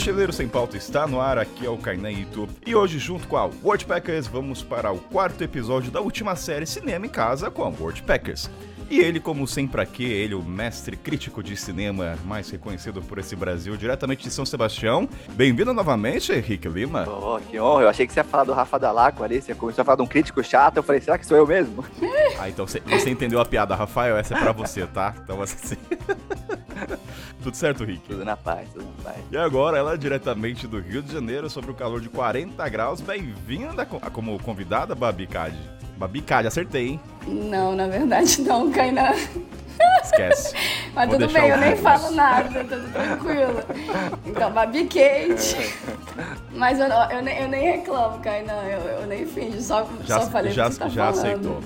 Mochileiro Sem Pauta está no ar, aqui é o Kainan Ito. E hoje, junto com a Wordpackers, vamos para o quarto episódio da última série Cinema em Casa com a Wordpackers. E ele, como sempre aqui, ele, o mestre crítico de cinema mais reconhecido por esse Brasil, diretamente de São Sebastião. Bem-vindo novamente, Henrique Lima. Oh, que honra. Eu achei que você ia falar do Rafa Dalaco ali, você começou a falar de um crítico chato, eu falei, será que sou eu mesmo? Ah, então você, você entendeu a piada, Rafael, essa é pra você, tá? Então assim... Tudo certo, Rick? Tudo na paz, tudo na paz. E agora, ela diretamente do Rio de Janeiro, sobre o calor de 40 graus. Bem-vinda como convidada, Babi Cade. Babi Cade, acertei, hein? Não, na verdade não, Kainan. Esquece. Mas Vou tudo bem, eu nem falo nada, tudo tranquilo. Então, Babi Kate. Mas eu, eu, nem, eu nem reclamo, Kainan, eu, eu nem finjo, só, Já, só falei já, que você tá já falando. aceitou.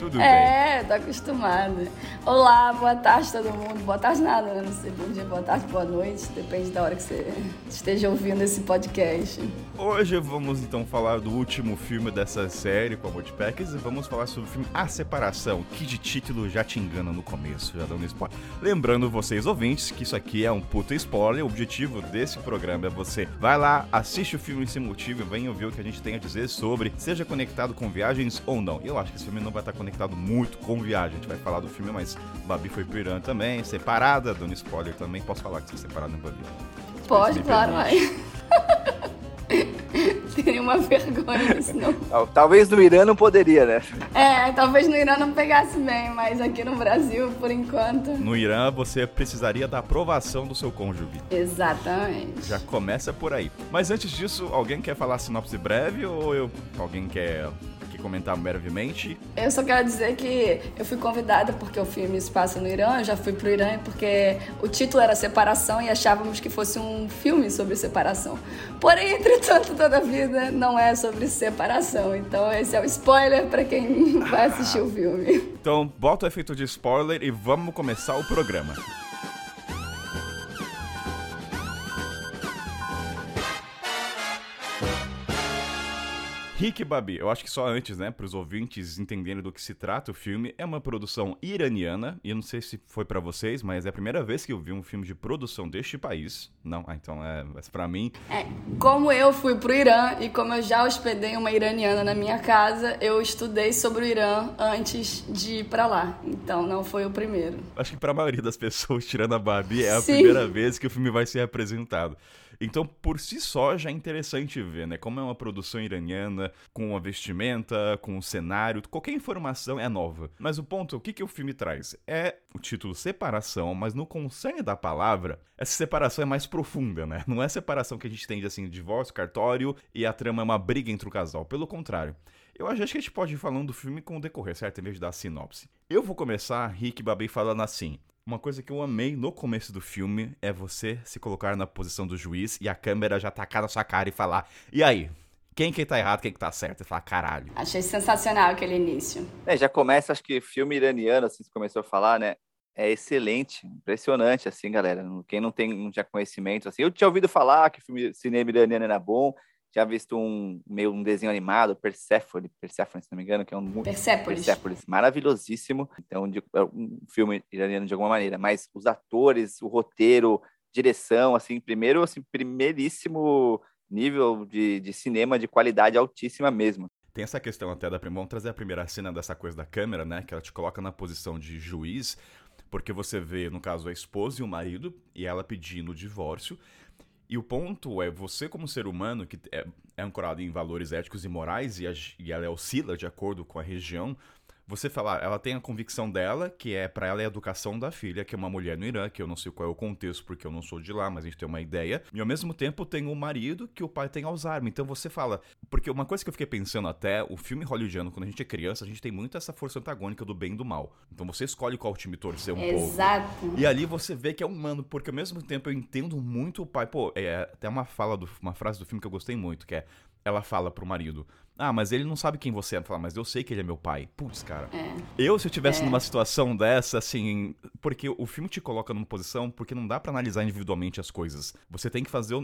Tudo bem. É, tô acostumada. Olá, boa tarde todo mundo. Boa tarde nada, né? Não sei, bom dia, boa tarde, boa noite. Depende da hora que você esteja ouvindo esse podcast. Hoje vamos então falar do último filme dessa série com a Multipackers e vamos falar sobre o filme A Separação, que de título já te engana no começo, já dando spoiler. Lembrando vocês ouvintes que isso aqui é um puta spoiler, o objetivo desse programa é você vai lá, assiste o filme sem motivo e vem ouvir o que a gente tem a dizer sobre, seja conectado com viagens ou não. Eu acho que esse filme não vai estar conectado muito com viagem, a gente vai falar do filme, mas Babi foi Irã também, separada, dando spoiler também, posso falar que você é separada, né, Babi? Pode, claro, vai. Teria uma vergonha nisso, não. Tal- Talvez no Irã não poderia, né? É, talvez no Irã não pegasse bem, mas aqui no Brasil, por enquanto. No Irã, você precisaria da aprovação do seu cônjuge. Exatamente. Já começa por aí. Mas antes disso, alguém quer falar sinopse breve ou eu, alguém quer, comentar brevemente? Eu só quero dizer que eu fui convidada porque o filme se passa no Irã, eu já fui pro Irã porque o título era Separação e achávamos que fosse um filme sobre separação. Porém, entretanto, toda a vida não é sobre separação. Então, esse é o spoiler para quem vai assistir o filme. Então, bota o efeito de spoiler e vamos começar o programa. Rick Babi, eu acho que só antes, né, para os ouvintes entenderem do que se trata o filme, é uma produção iraniana, e eu não sei se foi pra vocês, mas é a primeira vez que eu vi um filme de produção deste país. Não, ah, então é, mas para mim, É, como eu fui pro Irã e como eu já hospedei uma iraniana na minha casa, eu estudei sobre o Irã antes de ir pra lá. Então, não foi o primeiro. Acho que pra maioria das pessoas, tirando a Barbie, é a Sim. primeira vez que o filme vai ser apresentado. Então, por si só, já é interessante ver, né? Como é uma produção iraniana, com a vestimenta, com o cenário, qualquer informação é nova. Mas o ponto, o que, que o filme traz? É o título separação, mas no concerne da palavra, essa separação é mais profunda, né? Não é separação que a gente tem de assim, divórcio, cartório e a trama é uma briga entre o casal. Pelo contrário. Eu acho que a gente pode ir falando do filme com o decorrer, certo? Em vez de dar a sinopse. Eu vou começar, Rick e Babi, falando assim. Uma coisa que eu amei no começo do filme é você se colocar na posição do juiz e a câmera já tacar na sua cara e falar: E aí? Quem que tá errado, quem que tá certo? E falar, caralho. Achei sensacional aquele início. É, já começa, acho que filme iraniano, assim, você começou a falar, né? É excelente, impressionante, assim, galera. Quem não tem não tinha conhecimento, assim, eu tinha ouvido falar que filme cinema iraniano era bom, tinha visto um meio um desenho animado, Persephone, Persephone, se não me engano, que é um Persépolis. Persepolis, maravilhosíssimo. Então, de, é um filme iraniano de alguma maneira, mas os atores, o roteiro, direção, assim, primeiro, assim, primeiríssimo nível de, de cinema de qualidade altíssima mesmo. Tem essa questão até da. Vamos trazer a primeira cena dessa coisa da câmera, né? Que ela te coloca na posição de juiz, porque você vê, no caso, a esposa e o marido, e ela pedindo o divórcio. E o ponto é, você como ser humano, que é, é ancorado em valores éticos e morais, e, e ela oscila de acordo com a região, você falar, ela tem a convicção dela, que é para ela é a educação da filha, que é uma mulher no Irã, que eu não sei qual é o contexto, porque eu não sou de lá, mas a gente tem uma ideia. E ao mesmo tempo tem o marido, que o pai tem Alzheimer. Então você fala, porque uma coisa que eu fiquei pensando até, o filme hollywoodiano, quando a gente é criança, a gente tem muito essa força antagônica do bem e do mal. Então você escolhe qual time torcer um pouco. Exato. E ali você vê que é humano, porque ao mesmo tempo eu entendo muito o pai. Pô, é até uma fala do, uma frase do filme que eu gostei muito, que é ela fala pro marido: Ah, mas ele não sabe quem você é. Ela fala, mas eu sei que ele é meu pai. Putz, cara. É. Eu, se eu tivesse É. numa situação dessa, assim. Porque o filme te coloca numa posição porque não dá pra analisar individualmente as coisas. Você tem que fazer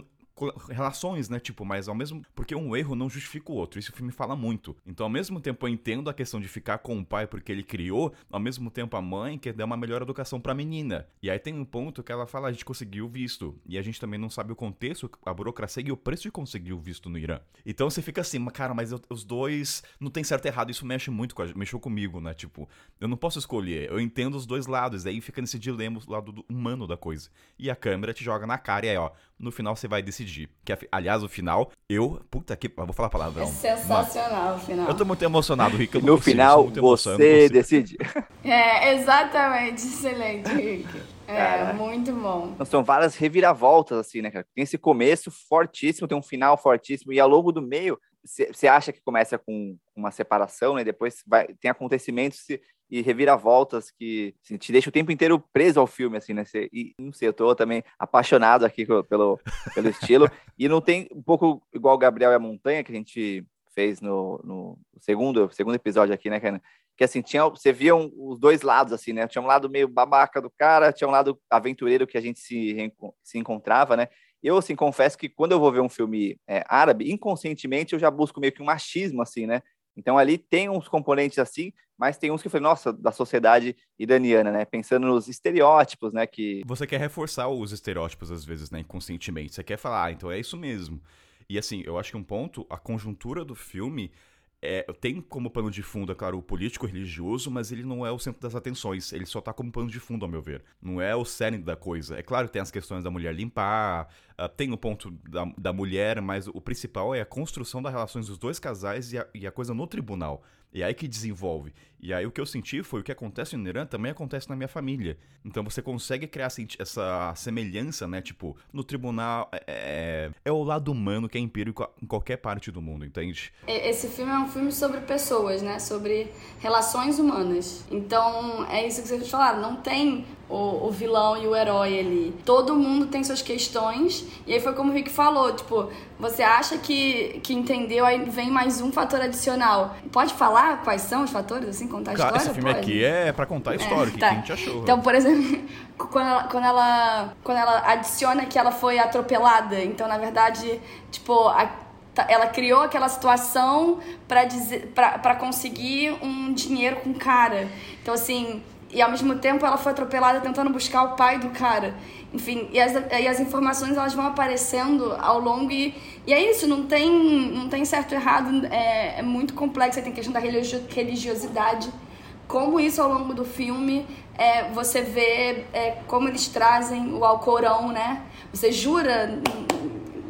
relações, né? Tipo, mas ao mesmo. Porque um erro não justifica o outro. Isso o filme fala muito. Então, ao mesmo tempo, eu entendo a questão de ficar com o pai porque ele criou, ao mesmo tempo, a mãe quer dar uma melhor educação pra menina. E aí tem um ponto que ela fala: a gente conseguiu visto. E a gente também não sabe o contexto, a burocracia e o preço de conseguir o visto no Irã. Então você fica assim, cara, mas eu, os dois não tem certo e errado. Isso mexe muito com a, mexeu comigo, né? Tipo, eu não posso escolher. Eu entendo os dois lados. Aí fica nesse dilema, o lado humano da coisa. E a câmera te joga na cara e aí, ó, no final você vai decidir. Que, aliás, o final, eu. Puta que. Vou falar a palavra. É sensacional o final. Eu tô muito emocionado, Rick. no final, você decide. É, exatamente. Excelente, Rick. É, cara, muito bom. Então, são várias reviravoltas, assim, né, cara? Tem esse começo fortíssimo, tem um final fortíssimo, e ao longo do meio, você acha que começa com uma separação, né? Depois vai, tem acontecimentos e reviravoltas que assim, te deixa o tempo inteiro preso ao filme, assim, né? Cê, e não sei, eu tô também apaixonado aqui pelo, pelo estilo. E não tem um pouco igual Gabriel e a Montanha, que a gente fez no, no segundo, segundo episódio aqui, né, Cara? Que assim, tinha, você via um, os dois lados, assim, né? Tinha um lado meio babaca do cara, tinha um lado aventureiro que a gente se, se encontrava, né? Eu, assim, confesso que quando eu vou ver um filme é, árabe, inconscientemente eu já busco meio que um machismo, assim, né? Então ali tem uns componentes assim, mas tem uns que eu falei, nossa, da sociedade iraniana, né? Pensando nos estereótipos, né? Que. Você quer reforçar os estereótipos, às vezes, né? Inconscientemente. Você quer falar, ah, então é isso mesmo. E assim, eu acho que um ponto, a conjuntura do filme é, tem como pano de fundo, é claro, o político religioso, mas ele não é o centro das atenções. Ele só tá como pano de fundo, ao meu ver. Não é o cerne da coisa. É claro, tem as questões da mulher limpar, uh, tem o ponto da, da mulher, mas o principal é a construção das relações dos dois casais e a, e a coisa no tribunal. E é aí que desenvolve. E aí o que eu senti foi o que acontece no Irã também acontece na minha família. Então você consegue criar essa semelhança, né? Tipo, no tribunal é, é, é o lado humano que é empírico em qualquer parte do mundo, entende? Esse filme é um filme sobre pessoas, né? Sobre relações humanas. Então é isso que vocês falaram. Não tem o, o, vilão e o herói ali. Todo mundo tem suas questões. E aí foi como o Rick falou, tipo, você acha que, que entendeu, aí vem mais um fator adicional. Pode falar quais são os fatores, assim, contar a história? Esse filme Pode? aqui é pra contar a história, é, tá. que a gente achou. Então, por exemplo, quando ela, quando, ela, quando ela adiciona que ela foi atropelada, então, na verdade, tipo, a, tá, ela criou aquela situação para para conseguir um dinheiro com cara. Então, assim e ao mesmo tempo ela foi atropelada tentando buscar o pai do cara. Enfim, e as, e as informações elas vão aparecendo ao longo e, e é isso, não tem, não tem certo e errado, é, é muito complexo, tem questão da religiosidade. Como isso ao longo do filme, é, você vê é, como eles trazem o Alcorão, né? Você jura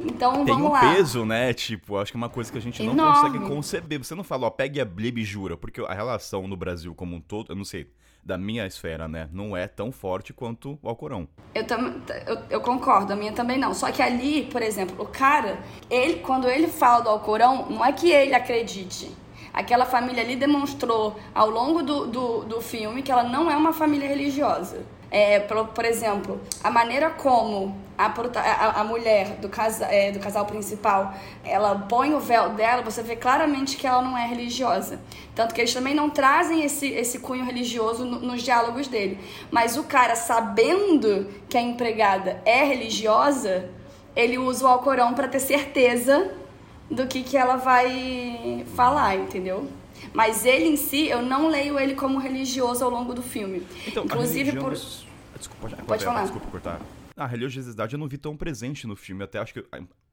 então tem vamos um lá. peso, né? Tipo, acho que é uma coisa que a gente não consegue conceber. Você não fala, ó, pegue a Bíblia e jura, porque a relação no Brasil como um todo, eu não sei, da minha esfera, né? Não é tão forte quanto o Alcorão. Eu, tam, eu, eu, concordo, a minha também não. Só que ali, por exemplo, o cara, ele, quando ele fala do Alcorão, não é que ele acredite. Aquela família ali demonstrou ao longo do, do, do filme que ela não é uma família religiosa. É, por, por, exemplo, a maneira como a, a, a mulher do, casa, é, do casal principal ela põe o véu dela, você vê claramente que ela não é religiosa. Tanto que eles também não trazem esse, esse cunho religioso no, nos diálogos dele. Mas o cara, sabendo que a empregada é religiosa, ele usa o Alcorão para ter certeza do que, que ela vai falar, entendeu? Mas ele em si, eu não leio ele como religioso ao longo do filme. Então, Inclusive por. Desculpa, pode, pode falar. Desculpa cortar. A religiosidade eu não vi tão presente no filme. Até acho que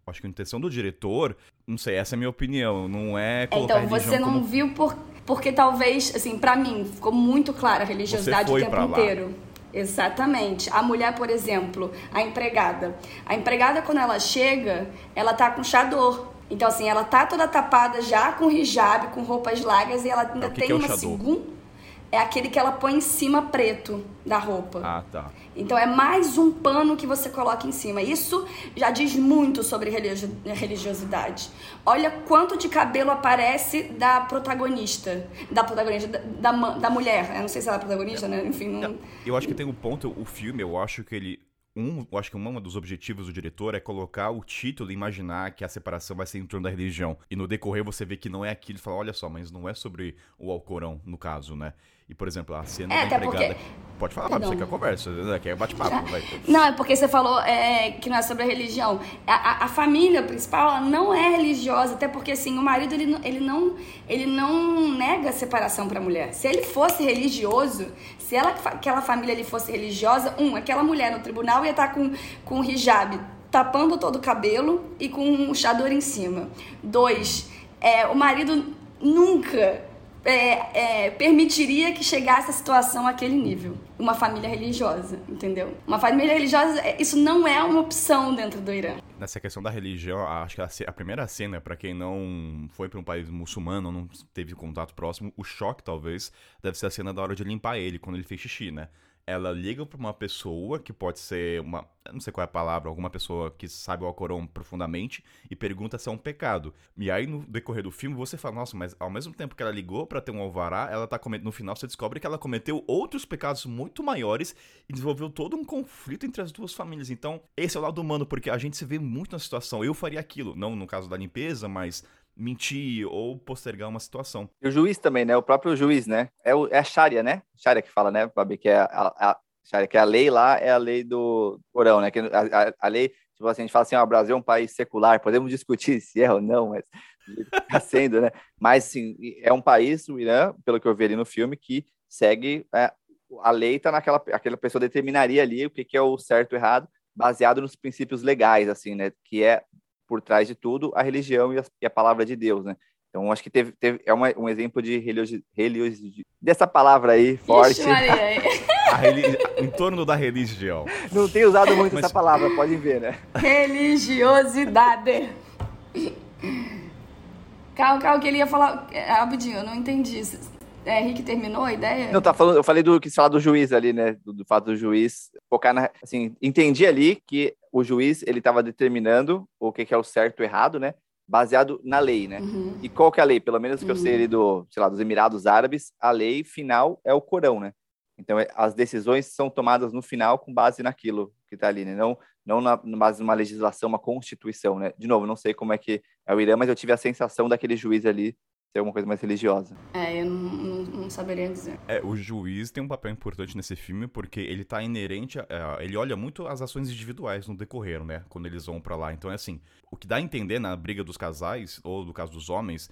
acho que a intenção do diretor, não sei, essa é a minha opinião, não é colocar Então, você não como... viu por, porque talvez, assim, para mim, ficou muito clara a religiosidade o tempo inteiro. Exatamente. A mulher, por exemplo, a empregada. A empregada, quando ela chega, ela tá com chador. Então, assim, ela tá toda tapada já com hijab, com roupas largas, e ela ainda é, tem que é uma segunda. É aquele que ela põe em cima preto da roupa. Ah, tá. Então é mais um pano que você coloca em cima. Isso já diz muito sobre religiosidade. Olha quanto de cabelo aparece da protagonista. Da protagonista, da, da, da mulher. Eu não sei se ela é protagonista, né? Enfim, não... Eu acho que tem um ponto, o filme, eu acho que ele um, eu acho que um dos objetivos do diretor é colocar o título e imaginar que a separação vai ser em torno da religião. E no decorrer você vê que não é aquilo e fala, olha só, mas não é sobre o Alcorão, no caso, né? E, por exemplo, a cena é, da empregada... Porque Pode falar, Fábio, você quer conversa, né? quer bate-papo. Não, é porque você falou é, que não é sobre a religião. A, a, a, família principal não é religiosa, até porque assim, o marido ele, ele, não, ele não nega a separação para a mulher. Se ele fosse religioso, se ela, aquela família ali fosse religiosa, um, aquela mulher no tribunal ia estar tá com, com hijab tapando todo o cabelo e com um chador em cima. Dois, é, o marido nunca é, é, permitiria que chegasse a situação àquele nível. Uma família religiosa, entendeu? Uma família religiosa, é, isso não é uma opção dentro do Irã. Nessa questão da religião, acho que a, a primeira cena, para quem não foi para um país muçulmano, não teve contato próximo, o choque talvez deve ser a cena da hora de limpar ele, quando ele fez xixi, né? Ela liga para uma pessoa que pode ser uma, não sei qual é a palavra, alguma pessoa que sabe o Alcorão profundamente e pergunta se é um pecado. E aí no decorrer do filme você fala, nossa, mas ao mesmo tempo que ela ligou para ter um alvará, ela tá cometendo no final você descobre que ela cometeu outros pecados muito maiores e desenvolveu todo um conflito entre as duas famílias. Então, esse é o lado humano porque a gente se vê muito na situação. Eu faria aquilo, não no caso da limpeza, mas mentir ou postergar uma situação. E o juiz também, né? O próprio juiz, né? É, o, é a Sharia, né? Sharia que fala, né, Fabi? Que é a, a, Sharia, que é a lei lá, é a lei do Corão, né? Que a, a, a lei, tipo assim, a gente fala assim, o Brasil é um país secular, podemos discutir se é ou não, mas está sendo, né? Mas, assim, é um país, o Irã, pelo que eu vi ali no filme, que segue é, a lei tá naquela aquela pessoa determinaria ali o que, que é o certo e errado baseado nos princípios legais assim né que é por trás de tudo a religião e a, e a palavra de Deus, né? Então, acho que teve, teve é uma, um exemplo de religiosidade, dessa palavra aí, forte. Ixi, religi... em torno da religião. Não tenho usado muito Mas... essa palavra, podem ver, né? Religiosidade. Calma, calma, que ele ia falar. É, rapidinho, eu não entendi. É, Henrique terminou a ideia? Não, tá falando, eu falei do que falar do juiz ali, né? Do, do, fato do juiz focar na. Assim, entendi ali que o juiz ele estava determinando o que, que, é o certo e o errado, né? Baseado na lei, né? Uhum. E qual que é a lei? Pelo menos que uhum. eu sei ali do, sei lá, dos Emirados Árabes, a lei final é o Corão, né? Então, é, as decisões são tomadas no final com base naquilo que está ali, né? Não, não na, na base uma legislação, uma constituição, né? De novo, não sei como é que é o Irã, mas eu tive a sensação daquele juiz ali ser alguma coisa mais religiosa. É, eu não, não, não, saberia dizer. É, o juiz tem um papel importante nesse filme porque ele tá inerente, a, a, ele olha muito as ações individuais no decorrer, né, quando eles vão para lá. Então é assim, o que dá a entender na briga dos casais, ou no caso dos homens,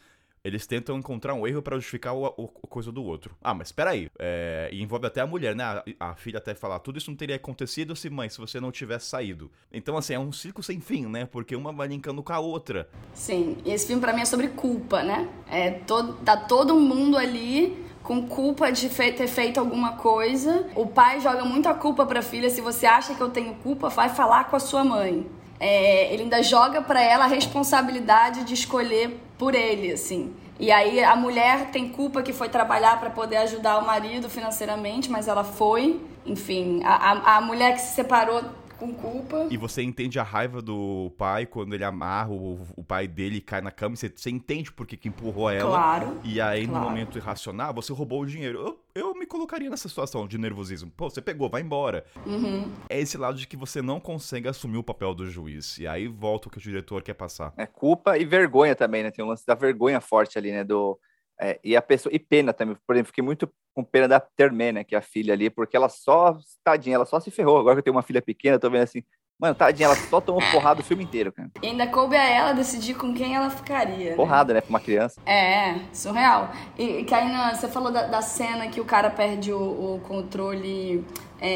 eles tentam encontrar um erro para justificar o, o, o, coisa do outro. Ah, mas peraí. É, e envolve até a mulher, né? A, a, filha até falar, tudo isso não teria acontecido se, mãe, se você não tivesse saído. Então, assim, é um ciclo sem fim, né? Porque uma vai linkando com a outra. Sim, e esse filme para mim é sobre culpa, né? É todo, tá todo mundo ali com culpa de fe ter feito alguma coisa. O pai joga muita culpa pra filha. Se você acha que eu tenho culpa, vai falar com a sua mãe. É, ele ainda joga para ela a responsabilidade de escolher por ele, assim. E aí a mulher tem culpa que foi trabalhar para poder ajudar o marido financeiramente, mas ela foi. Enfim, a, a, a mulher que se separou com culpa. E você entende a raiva do pai quando ele amarra o, o pai dele e cai na cama. Você, você entende por que, que empurrou ela. Claro. E aí, claro. no momento irracional, você roubou o dinheiro. Eu, eu me colocaria nessa situação de nervosismo. Pô, você pegou, vai embora. Uhum. É esse lado de que você não consegue assumir o papel do juiz. E aí volta o que o diretor quer passar. É culpa e vergonha também, né? Tem um lance da vergonha forte ali, né? Do é, e a pessoa e pena também, por exemplo, fiquei muito com pena da Termé, né, que é a filha ali, porque ela só, tadinha, ela só se ferrou. Agora que eu tenho uma filha pequena, tô vendo assim, mano, tadinha, ela só tomou porrada o filme inteiro, cara. E ainda coube a ela decidir com quem ela ficaria. Né? Porrada, né, pra uma criança. É, surreal. E que aí você falou da, da, cena que o cara perde o, o controle é,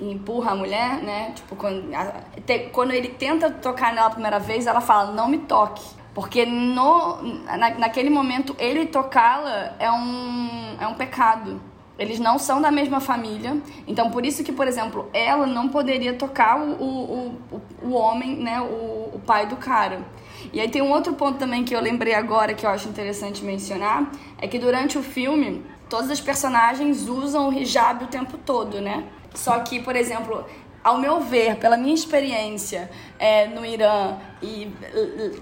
e empurra a mulher, né? Tipo, quando, a, te, quando ele tenta tocar nela a primeira vez, ela fala, não me toque. Porque no, na, naquele momento ele tocá-la é um, é um pecado. Eles não são da mesma família. Então, por isso que, por exemplo, ela não poderia tocar o, o, o, o homem, né? O, o pai do cara. E aí tem um outro ponto também que eu lembrei agora que eu acho interessante mencionar. É que durante o filme, todas as personagens usam o hijab o tempo todo, né? Só que, por exemplo, ao meu ver, pela minha experiência é, no Irã e,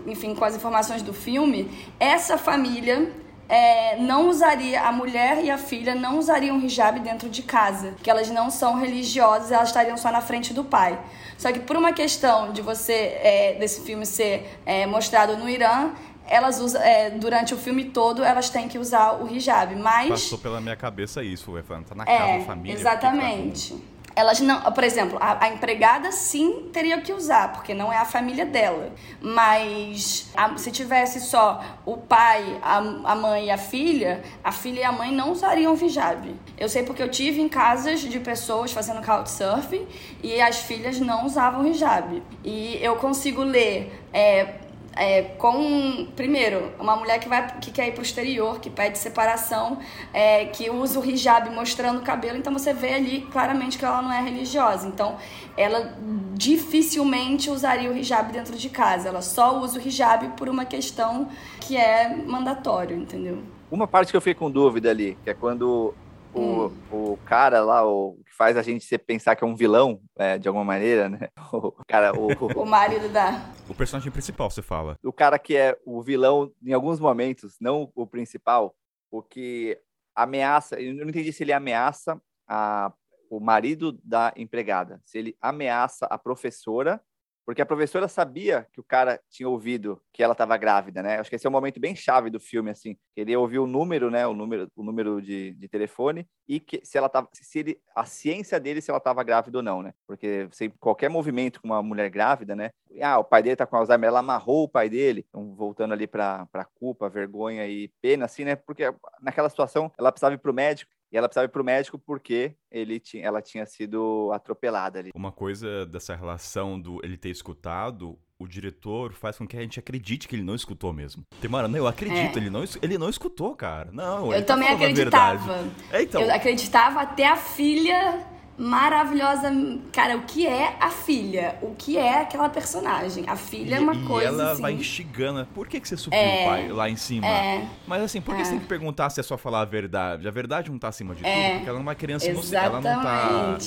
enfim, com as informações do filme, essa família é, não usaria, a mulher e a filha não usariam hijab dentro de casa, que elas não são religiosas, elas estariam só na frente do pai. Só que por uma questão de você, é, desse filme ser é, mostrado no Irã, elas usam, é, durante o filme todo, elas têm que usar o hijab, mas... Passou pela minha cabeça isso, tá na é, casa, na família. Exatamente. Elas não, por exemplo, a, a, empregada sim teria que usar, porque não é a família dela. Mas a, se tivesse só o pai, a, a mãe e a filha, a filha e a mãe não usariam hijab. Eu sei porque eu tive em casas de pessoas fazendo couchsurfing e as filhas não usavam hijab. E eu consigo ler é, é, com, primeiro, uma mulher que, vai, que quer ir para o exterior, que pede separação, é, que usa o hijab mostrando o cabelo, então você vê ali claramente que ela não é religiosa. Então, ela dificilmente usaria o hijab dentro de casa, ela só usa o hijab por uma questão que é mandatório, entendeu? Uma parte que eu fiquei com dúvida ali, que é quando o, hum. o cara lá, o que faz a gente pensar que é um vilão, é, de alguma maneira, né? O cara, o, o marido da. O personagem principal, você fala. O cara que é o vilão em alguns momentos, não o principal, o que ameaça. Eu não entendi se ele ameaça a, o marido da empregada, se ele ameaça a professora porque a professora sabia que o cara tinha ouvido que ela estava grávida, né? Acho que esse é um momento bem chave do filme, assim. Ele ouviu o número, né? O número, o número de, de telefone e que se ela tava, se ele, a ciência dele se ela estava grávida ou não, né? Porque sem qualquer movimento com uma mulher grávida, né? Ah, o pai dele tá com Alzheimer, ela amarrou o pai dele. Então, voltando ali para culpa, vergonha e pena, assim, né? Porque naquela situação ela precisava ir para o médico e ela precisava ir pro médico porque ele tinha, ela tinha sido atropelada ali. Uma coisa dessa relação do ele ter escutado, o diretor faz com que a gente acredite que ele não escutou mesmo. Tem uma hora, não, eu acredito, é. ele, não, ele não escutou, cara. Não, Eu tá também acreditava. É, então. Eu acreditava até a filha maravilhosa. Cara, o que é a filha? O que é aquela personagem? A filha e, é uma e coisa. E ela assim... vai instigando. Por que, que você subiu é, pai lá em cima? É, Mas assim, por que é. você tem que perguntar se é só falar a verdade? A verdade não tá acima de é, tudo, porque ela é uma criança inocente. Ela não tá.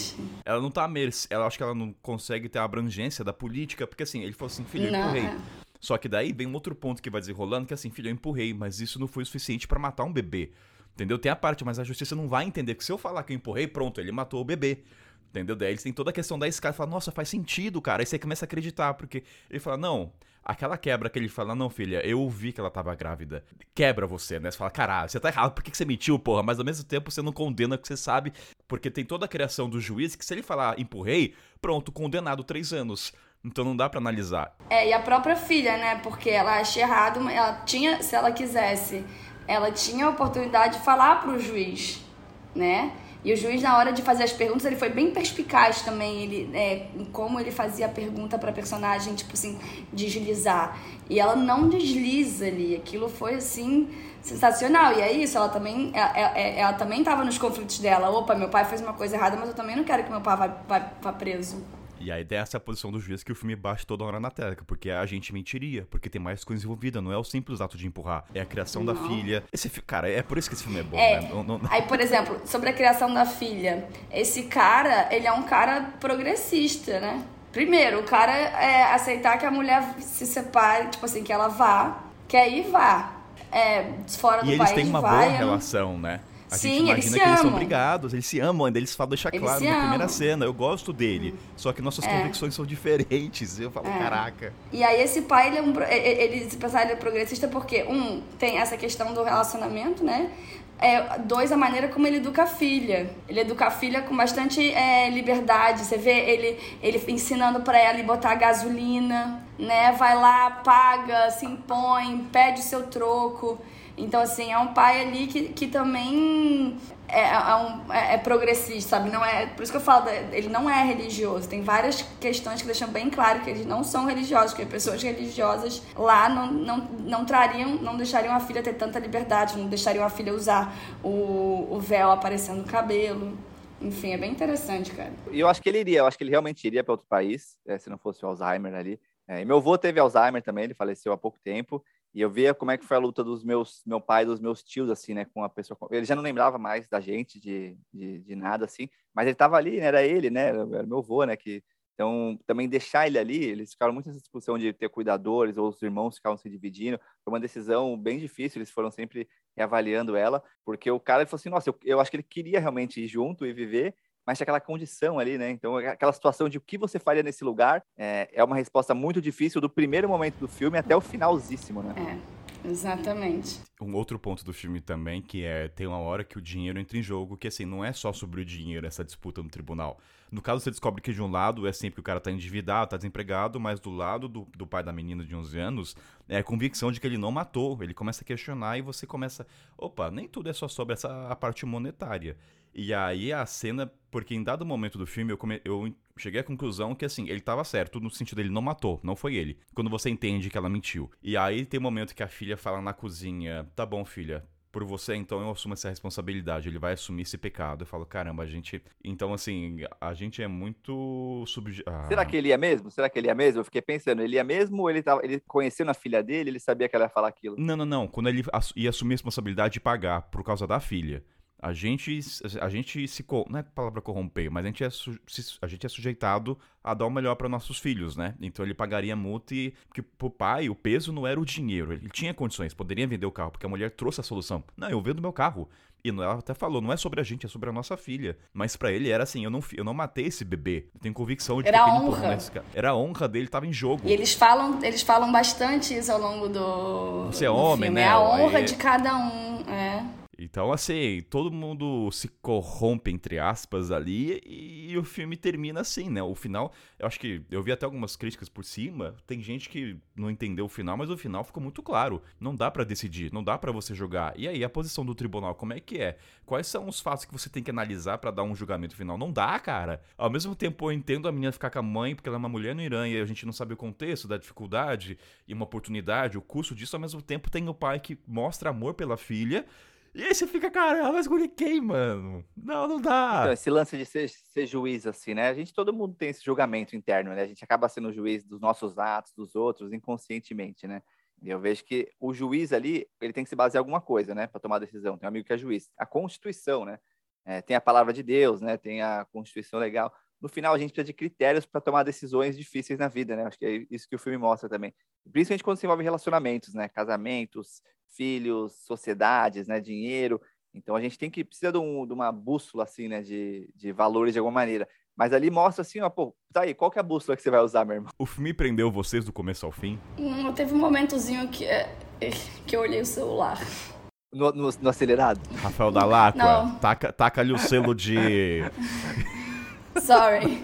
Ela não tá merce. Ela acho que ela não consegue ter a abrangência da política, porque assim, ele falou assim, filho, eu empurrei. É. Só que daí vem um outro ponto que vai desenrolando, que assim, filho, eu empurrei, mas isso não foi o suficiente para matar um bebê. Entendeu? Tem a parte, mas a justiça não vai entender que se eu falar que eu empurrei, pronto, ele matou o bebê. Entendeu? Daí eles têm toda a questão da escala. Fala, nossa, faz sentido, cara. Aí você começa a acreditar, porque ele fala, não, aquela quebra que ele fala, não, filha, eu ouvi que ela tava grávida. Quebra você, né? Você fala, caralho, você tá errado, por que, que você mentiu, porra? Mas ao mesmo tempo você não condena que você sabe, porque tem toda a criação do juiz que se ele falar empurrei, pronto, condenado três anos. Então não dá para analisar. É, e a própria filha, né? Porque ela acha errado, ela tinha, se ela quisesse, ela tinha a oportunidade de falar pro juiz, né? E o juiz, na hora de fazer as perguntas, ele foi bem perspicaz também, ele, é, como ele fazia a pergunta pra personagem, tipo assim, deslizar. E ela não desliza ali, aquilo foi assim sensacional. E é isso, ela também ela, ela, ela também estava nos conflitos dela. Opa, meu pai fez uma coisa errada, mas eu também não quero que meu pai vá, vá, vá preso. E aí dessa é a posição do juiz que o filme bate toda hora na tela, porque a gente mentiria, porque tem mais coisa envolvida, não é o simples ato de empurrar, é a criação não. da filha. Esse cara, é por isso que esse filme é bom, é, né? Não, não... Aí, por exemplo, sobre a criação da filha, esse cara, ele é um cara progressista, né? Primeiro, o cara é aceitar que a mulher se separe, tipo assim, que ela vá, quer ir, vá. É, fora do e país, eles têm uma vai, boa relação, né? A Sim, gente imagina eles que eles são brigados, eles se amam, ainda eles falam, deixar Eles claro na primeira amam. cena, eu gosto dele. Só que nossas É. convicções são diferentes. Eu falo, É. caraca. E aí esse pai, ele é um, ele, ele, esse personagem é progressista porque, um, tem essa questão do relacionamento, né? É, dois, a maneira como ele educa a filha. Ele educa a filha com bastante é, liberdade. Você vê ele, ele ensinando pra ela botar gasolina, né? Vai lá, paga, se impõe, pede o seu troco. Então, assim, é um pai ali que, que também é, é, um- é- é progressista, sabe? Não é, por isso que eu falo, ele não é religioso. Tem várias questões que deixam bem claro que eles não são religiosos, que pessoas religiosas lá não, não, não trariam, não deixariam a filha ter tanta liberdade, não deixariam a filha usar o, o véu aparecendo no cabelo. Enfim, é bem interessante, cara. E eu acho que ele iria, eu acho que ele realmente iria para outro país, é, se não fosse o Alzheimer ali. É, meu avô teve Alzheimer também, ele faleceu há pouco tempo. E eu via como é que foi a luta dos meus, meu pai dos meus tios, assim, né, com a pessoa. Ele já não lembrava mais da gente, de, de, de nada, assim, mas ele estava ali, né, era ele, né, era meu avô, né, que. Então, também deixar ele ali, eles ficaram muito nessa discussão de ter cuidadores, ou os irmãos ficavam se dividindo. Foi uma decisão bem difícil, eles foram sempre reavaliando ela, porque o cara ele falou assim: nossa, eu, eu acho que ele queria realmente ir junto e viver, mas tinha aquela condição ali, né? Então, aquela situação de o que você faria nesse lugar é, é uma resposta muito difícil do primeiro momento do filme até o finalzíssimo, né? É. Exatamente. Um outro ponto do filme também, que é tem uma hora que o dinheiro entra em jogo, que assim, não é só sobre o dinheiro essa disputa no tribunal. No caso, você descobre que de um lado é sempre que o cara tá endividado, tá desempregado, mas do lado do, do pai da menina de 11 anos, é a convicção de que ele não matou. Ele começa a questionar e você começa, opa, nem tudo é só sobre essa a parte monetária. E aí a cena, porque em dado momento do filme eu, come, eu cheguei à conclusão que assim, ele tava certo no sentido dele não matou, não foi ele. Quando você entende que ela mentiu. E aí tem um momento que a filha fala na cozinha: "Tá bom, filha, por você, então eu assumo essa responsabilidade. Ele vai assumir esse pecado. Eu falo, caramba, a gente. Então, assim, a gente é muito. Sub... Ah. Será que ele ia mesmo? Será que ele ia mesmo? Eu fiquei pensando, ele ia mesmo ou ele, tava... ele conhecendo a filha dele, ele sabia que ela ia falar aquilo? Não, não, não. Quando ele ia assumir a responsabilidade de pagar por causa da filha. A gente, a gente se. Não é palavra corromper, mas a gente é, a gente é sujeitado a dar o melhor para nossos filhos, né? Então ele pagaria multa e. Porque pro pai o peso não era o dinheiro. Ele tinha condições, poderia vender o carro, porque a mulher trouxe a solução. Não, eu vendo meu carro. E ela até falou, não é sobre a gente, é sobre a nossa filha. Mas para ele era assim, eu não, eu não matei esse bebê. Eu tenho convicção de era que honra. Era a honra dele, tava em jogo. E eles falam, eles falam bastante isso ao longo do. Você é homem, filme. né? É a honra de cada um, é. Então, assim, todo mundo se corrompe, entre aspas, ali, e, o filme termina assim, né? O final, eu acho que eu vi até algumas críticas por cima, tem gente que não entendeu o final, mas o final ficou muito claro. Não dá para decidir, não dá para você jogar. E aí, a posição do tribunal, como é que é? Quais são os fatos que você tem que analisar para dar um julgamento final? Não dá, cara. Ao mesmo tempo, eu entendo a menina ficar com a mãe, porque ela é uma mulher no Irã e a gente não sabe o contexto da dificuldade e uma oportunidade, o custo disso. Ao mesmo tempo, tem o pai que mostra amor pela filha e aí você fica, cara, mas escolher quem, mano? Não, não dá. Então, esse lance de ser, ser, juiz, assim, né? A gente, todo mundo tem esse julgamento interno, né? A gente acaba sendo juiz dos nossos atos, dos outros, inconscientemente, né? Eu vejo que o juiz ali, ele tem que se basear em alguma coisa, né? Para tomar decisão. Tem um amigo que é juiz. A Constituição, né? É, tem a palavra de Deus, né? Tem a Constituição legal. No final, a gente precisa de critérios para tomar decisões difíceis na vida, né? Acho que é isso que o filme mostra também. Principalmente quando se envolve relacionamentos, né? Casamentos, filhos, sociedades, né, dinheiro. Então a gente tem que precisa de, um, de uma bússola assim, né, de, de valores de alguma maneira. Mas ali mostra assim, ó, pô, tá aí, qual que é a bússola que você vai usar, meu irmão? O filme prendeu vocês do começo ao fim? Hum, teve um momentozinho que, é, que eu olhei o celular. No, no, no acelerado? Rafael da Lacqua, taca, taca ali o selo de... Sorry.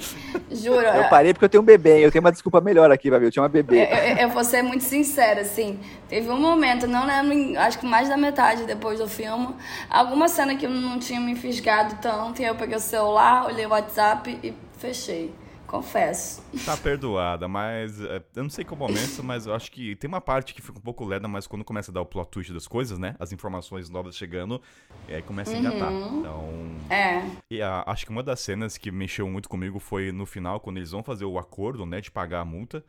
Juro. Eu parei porque eu tenho um bebê. Eu tenho uma desculpa melhor aqui, Babi. Eu tinha uma bebê. Eu, eu, eu, vou ser muito sincera, assim. Teve um momento, não lembro, acho que mais da metade depois do filme, alguma cena que eu não tinha me fisgado tanto. E eu peguei o celular, olhei o WhatsApp e fechei confesso. Tá perdoada, mas é, eu não sei qual momento, mas eu acho que tem uma parte que fica um pouco leda, mas quando começa a dar o plot twist das coisas, né? As informações novas chegando, e aí começa a engatar. Uhum. Então. É. E a, acho que uma das cenas que mexeu muito comigo foi no final, quando eles vão fazer o acordo, né, de pagar a multa.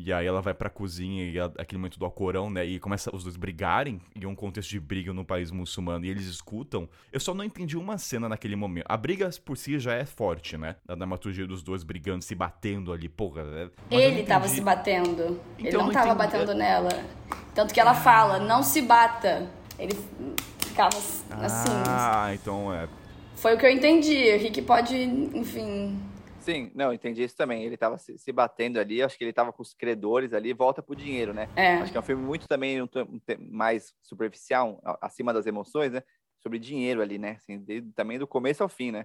E aí ela vai pra cozinha e aquele momento do Alcorão, né? E começa os dois brigarem em um contexto de briga no país muçulmano e eles escutam. Eu só não entendi uma cena naquele momento. A briga por si já é forte, né? A dramaturgia dos dois brigando, se batendo ali, porra. Né? Ele tava se batendo. Então, Ele não, não tava entendi. batendo nela. Tanto que ela fala, não se bata. Ele ficava assim. Ah, então é. Foi o que eu entendi. O que pode, enfim, Sim, não, entendi isso também. Ele estava se, se, batendo ali, acho que ele estava com os credores ali, volta pro dinheiro, né? É. Acho que é um filme muito também um, um, mais superficial, acima das emoções, né? Sobre dinheiro ali, né? Assim, de, também do começo ao fim, né?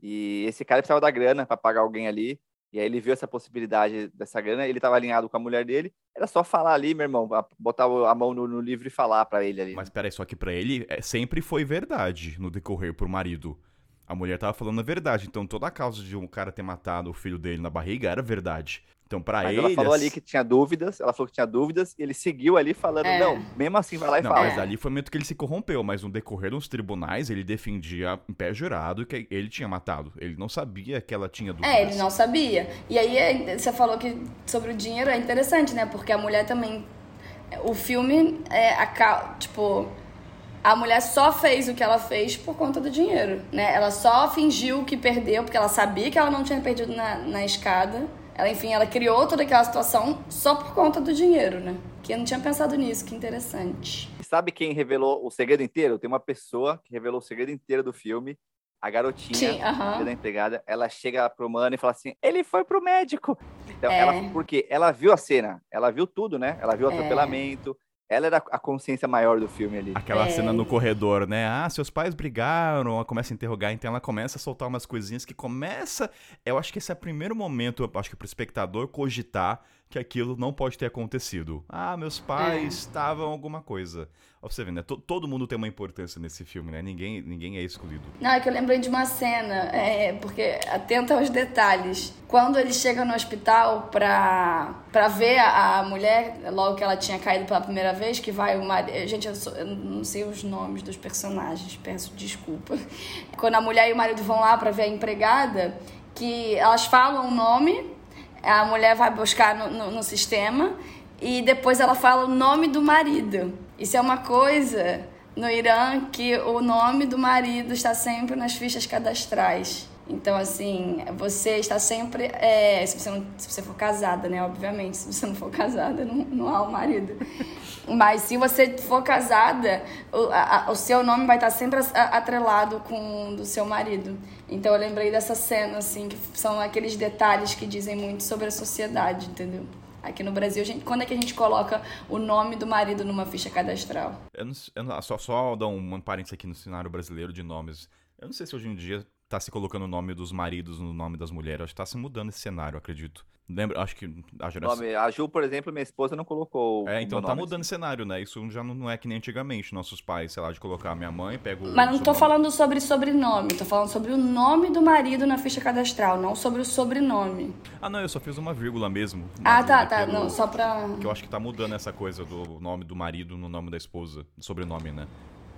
E esse cara precisava da grana para pagar alguém ali, e aí ele viu essa possibilidade dessa grana, ele estava alinhado com a mulher dele, era só falar ali, meu irmão, botar a mão no, no livro e falar para ele ali. Mas peraí, só que para ele é, sempre foi verdade no decorrer pro marido. A mulher tava falando a verdade. Então toda a causa de um cara ter matado o filho dele na barriga era verdade. Então, para ele. Ela falou ali que tinha dúvidas, ela falou que tinha dúvidas, e ele seguiu ali falando, é. não, mesmo assim vai lá e não, fala. Mas ali foi o momento que ele se corrompeu, mas no decorrer dos tribunais, ele defendia em pé jurado que ele tinha matado. Ele não sabia que ela tinha dúvidas. É, ele não sabia. E aí é, você falou que sobre o dinheiro é interessante, né? Porque a mulher também. O filme é a. Tipo a mulher só fez o que ela fez por conta do dinheiro, né? Ela só fingiu que perdeu, porque ela sabia que ela não tinha perdido na, na escada. Ela, enfim, ela criou toda aquela situação só por conta do dinheiro, né? Que eu não tinha pensado nisso, que interessante. E sabe quem revelou o segredo inteiro? Tem uma pessoa que revelou o segredo inteiro do filme. A garotinha, Sim, uh -huh. da empregada, ela chega pro mano e fala assim: ele foi pro médico. Então, é. ela, porque ela viu a cena, ela viu tudo, né? Ela viu o é. Ela era a consciência maior do filme ali. Aquela é. cena no corredor, né? Ah, seus pais brigaram, ela começa a interrogar, então ela começa a soltar umas coisinhas que começa. Eu acho que esse é o primeiro momento, acho que pro espectador cogitar que aquilo não pode ter acontecido. Ah, meus pais é. estavam alguma coisa. Ó, você vê, né? T todo mundo tem uma importância nesse filme, né? Ninguém, ninguém é excluído. Não, é que eu lembrei de uma cena, é, porque atenta aos detalhes. Quando ele chega no hospital pra, pra ver a, a, mulher, logo que ela tinha caído pela primeira vez, que vai o marido. Gente, eu, sou, eu, não sei os nomes dos personagens, peço desculpa. Quando a mulher e o marido vão lá pra ver a empregada, que elas falam o nome a mulher vai buscar no, no, no sistema e depois ela fala o nome do marido. Isso é uma coisa no Irã que o nome do marido está sempre nas fichas cadastrais. Então, assim, você está sempre. É, se, você não, se você for casada, né? Obviamente, se você não for casada, não, não há o marido. Mas se você for casada, o, a, o seu nome vai estar sempre atrelado com o do seu marido. Então eu lembrei dessa cena, assim, que são aqueles detalhes que dizem muito sobre a sociedade, entendeu? Aqui no Brasil, gente, quando é que a gente coloca o nome do marido numa ficha cadastral? Eu, não, eu não, só, só dar um parênteses aqui no cenário brasileiro de nomes. Eu não sei se hoje em dia tá se colocando o nome dos maridos no nome das mulheres. Acho que tá se mudando esse cenário, acredito. Lembra, acho que a geração. Nome, a Ju, por exemplo, minha esposa não colocou. É, então tá mudando o cenário, né? Isso já não é que nem antigamente. Nossos pais, sei lá, de colocar minha mãe, pego. Mas não tô nome. falando sobre sobrenome, tô falando sobre o nome do marido na ficha cadastral, não sobre o sobrenome. Ah, não, eu só fiz uma vírgula mesmo. Uma ah, tá, tá. Não, só pra. Que eu acho que tá mudando essa coisa do nome do marido no nome da esposa, sobrenome, né?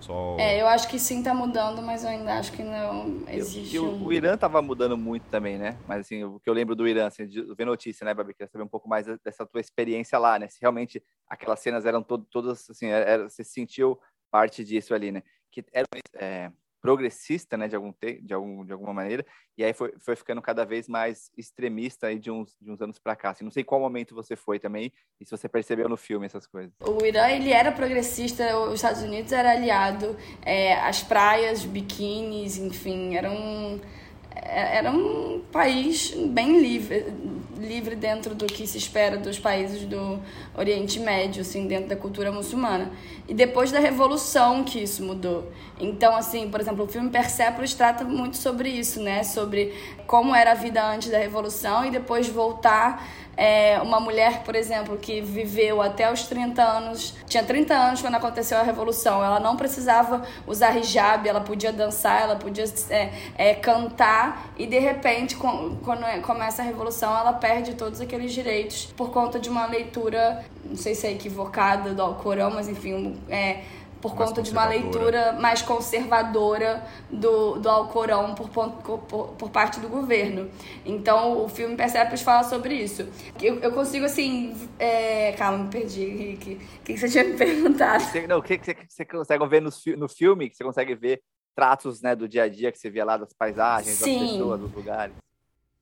Só... É, eu acho que sim tá mudando, mas eu ainda acho que não existe. Eu, um... o, Irã tava mudando muito também, né? Mas assim, o que eu lembro do Irã, assim, de ver notícia, né, Babi? Queria saber um pouco mais dessa tua experiência lá, né? Se realmente aquelas cenas eram todo, todas, assim, era, você sentiu parte disso ali, né? Que era, é, progressista, né, de, algum te, de, algum, de alguma maneira, e aí foi, foi ficando cada vez mais extremista aí de uns, de uns anos para cá. Assim, não sei qual momento você foi também, e se você percebeu no filme essas coisas. O Irã, ele era progressista, os Estados Unidos era aliado, é, as praias, biquínis, enfim, eram é, era um país bem livre, livre dentro do que se espera dos países do Oriente Médio, assim, dentro da cultura muçulmana. E depois da revolução que isso mudou. Então, assim, por exemplo, o filme Persepolis trata muito sobre isso, né? Sobre como era a vida antes da revolução e depois voltar é, uma mulher, por exemplo, que viveu até os 30 anos, tinha 30 anos quando aconteceu a Revolução, ela não precisava usar hijab, ela podia dançar, ela podia é, é, cantar, e de repente, quando é, começa a Revolução, ela perde todos aqueles direitos por conta de uma leitura, não sei se é equivocada do Alcorão, mas enfim, é, por mais conta de uma leitura mais conservadora do, do Alcorão por, por, por, parte do governo. Então, o filme Persepolis fala sobre isso. Eu, eu consigo, assim... É... Calma, me perdi, Henrique. O que, você tinha me perguntado? Você, não, o que, que você consegue ver no, no filme? Que você consegue ver tratos né, do dia a dia que você via lá das paisagens, Sim. das pessoas, dos lugares?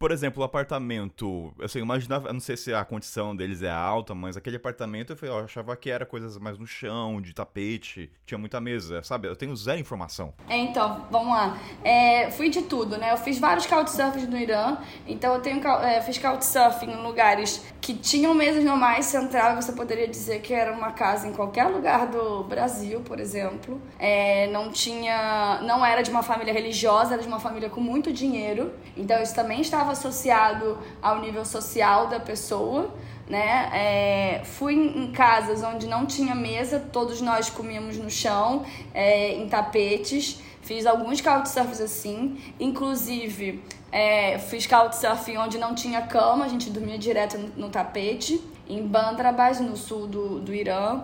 Por exemplo, o apartamento, assim, eu imaginava, eu não sei se a condição deles é alta, mas aquele apartamento eu, eu achava que era coisas mais no chão, de tapete, tinha muita mesa, sabe? Eu tenho zero informação. É, então, vamos lá. É, fui de tudo, né? Eu fiz vários couchsurfings no Irã, então eu tenho, é, fiz couchsurfing em lugares que tinham mesas normais, central, você poderia dizer que era uma casa em qualquer lugar do Brasil, por exemplo. É, não tinha, não era de uma família religiosa, era de uma família com muito dinheiro, então isso também estava associado ao nível social da pessoa, né? É, fui em casas onde não tinha mesa, todos nós comíamos no chão, é, em tapetes. Fiz alguns couchsurfs assim, inclusive é, fiz couchsurfing onde não tinha cama, a gente dormia direto no, no tapete, em Bandrabas, no sul do, do Irã.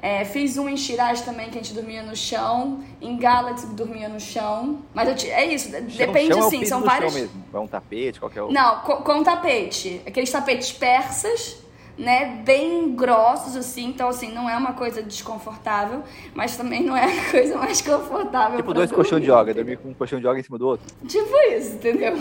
É, fiz um em Shiraz também, que a gente dormia no chão. Em Galaxy, dormia no chão. Mas é isso, depende chão assim, é são vários. É um tapete, qualquer outro. Não, com, com tapete. Aqueles tapetes persas né, bem grossos, assim, então, assim, não é uma coisa desconfortável, mas também não é a coisa mais confortável. Tipo dois colchões de yoga, dormir com um colchão de yoga em cima do outro. Tipo isso, entendeu?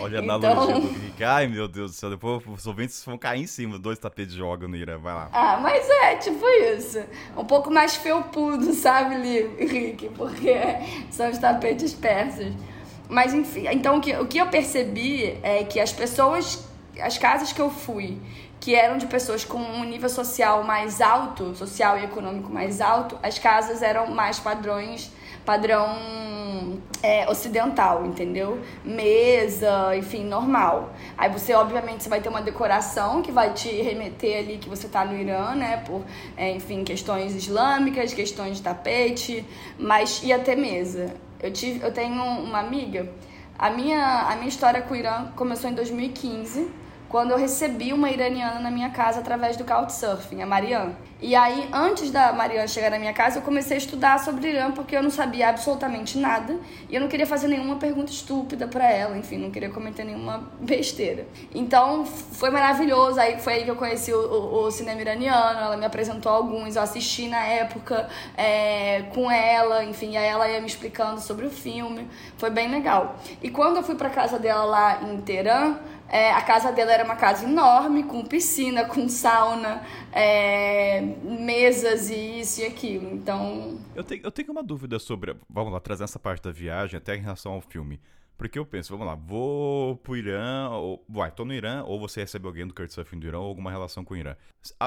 Olha a então... analogia do Rick. Ai, meu Deus do céu, depois os ouvintes vão cair em cima, dois tapetes de yoga no Irã, vai lá. Ah, mas é, tipo isso. Um pouco mais felpudo, sabe, Rick? Porque são os tapetes persas. Mas, enfim, então o que, o que eu percebi é que as pessoas, as casas que eu fui que eram de pessoas com um nível social mais alto, social e econômico mais alto, as casas eram mais padrões padrão é, ocidental, entendeu? Mesa, enfim, normal. Aí você, obviamente, você vai ter uma decoração que vai te remeter ali que você tá no Irã, né? Por, é, enfim, questões islâmicas, questões de tapete, mas ia ter mesa. Eu, tive, eu tenho uma amiga, a minha, a minha história com o Irã começou em 2015 quando eu recebi uma iraniana na minha casa através do Couchsurfing, a Marianne. E aí, antes da Marianne chegar na minha casa, eu comecei a estudar sobre Irã porque eu não sabia absolutamente nada e eu não queria fazer nenhuma pergunta estúpida para ela, enfim, não queria cometer nenhuma besteira. Então, foi maravilhoso. Aí foi aí que eu conheci o, o, o cinema iraniano, ela me apresentou alguns, eu assisti na época é, com ela, enfim, aí ela ia me explicando sobre o filme. Foi bem legal. E quando eu fui para casa dela lá em Teherã, é, a casa dela era uma casa enorme, com piscina, com sauna, é, mesas e isso e aquilo. Então. Eu tenho, eu tenho uma dúvida sobre. Vamos lá, trazer essa parte da viagem até em relação ao filme. Porque eu penso, vamos lá, vou pro Irã, ou, vai, tô no Irã, ou você recebe alguém do Kurtzsurfing do Irã, ou alguma relação com o Irã.